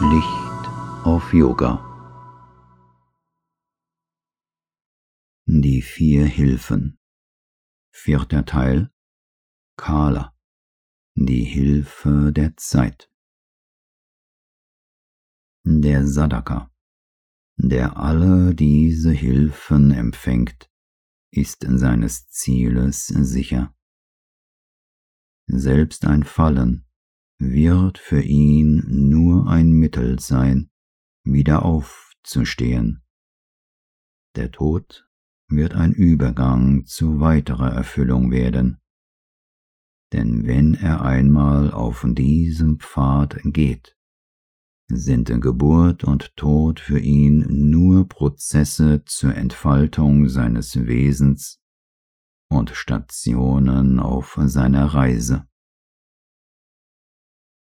Licht auf Yoga. Die vier Hilfen. Vierter Teil. Kala. Die Hilfe der Zeit. Der Sadaka, der alle diese Hilfen empfängt, ist seines Zieles sicher. Selbst ein Fallen wird für ihn nur ein Mittel sein, wieder aufzustehen. Der Tod wird ein Übergang zu weiterer Erfüllung werden. Denn wenn er einmal auf diesem Pfad geht, sind Geburt und Tod für ihn nur Prozesse zur Entfaltung seines Wesens und Stationen auf seiner Reise.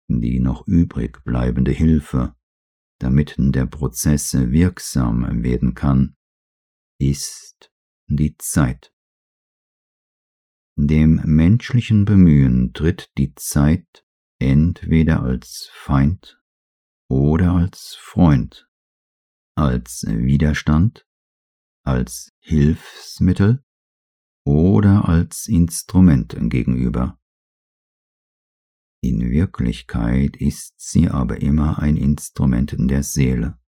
Die noch übrig bleibende Hilfe, damit der Prozess wirksam werden kann, ist die Zeit. Dem menschlichen Bemühen tritt die Zeit entweder als Feind oder als Freund, als Widerstand, als Hilfsmittel oder als Instrument gegenüber. Wirklichkeit ist sie aber immer ein Instrument der Seele.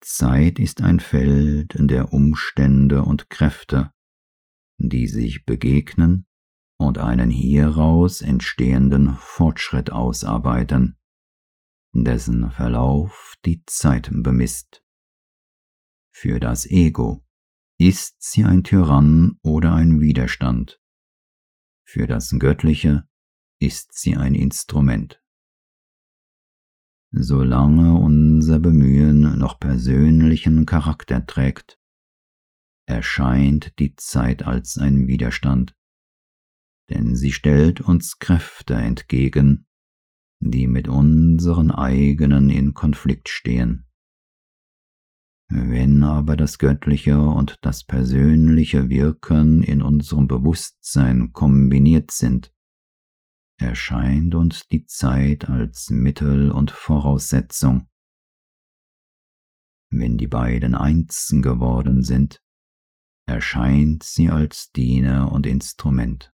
Zeit ist ein Feld der Umstände und Kräfte, die sich begegnen und einen hieraus entstehenden Fortschritt ausarbeiten, dessen Verlauf die Zeit bemisst. Für das Ego ist sie ein Tyrann oder ein Widerstand. Für das Göttliche ist sie ein Instrument. Solange unser Bemühen noch persönlichen Charakter trägt, erscheint die Zeit als ein Widerstand, denn sie stellt uns Kräfte entgegen, die mit unseren eigenen in Konflikt stehen. Wenn aber das göttliche und das persönliche Wirken in unserem Bewusstsein kombiniert sind, erscheint uns die Zeit als Mittel und Voraussetzung. Wenn die beiden eins geworden sind, erscheint sie als Diener und Instrument.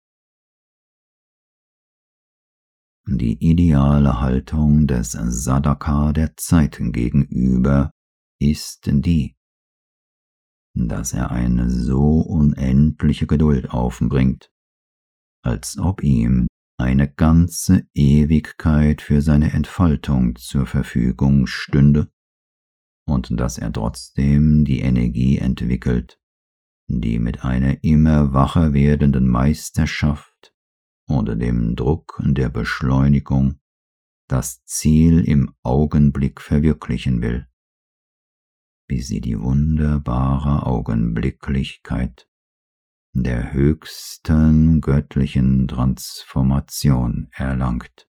Die ideale Haltung des Sadaka der Zeit gegenüber ist die, dass er eine so unendliche Geduld aufbringt, als ob ihm eine ganze Ewigkeit für seine Entfaltung zur Verfügung stünde und dass er trotzdem die Energie entwickelt, die mit einer immer wacher werdenden Meisterschaft unter dem Druck der Beschleunigung das Ziel im Augenblick verwirklichen will, bis sie die wunderbare Augenblicklichkeit der höchsten göttlichen Transformation erlangt.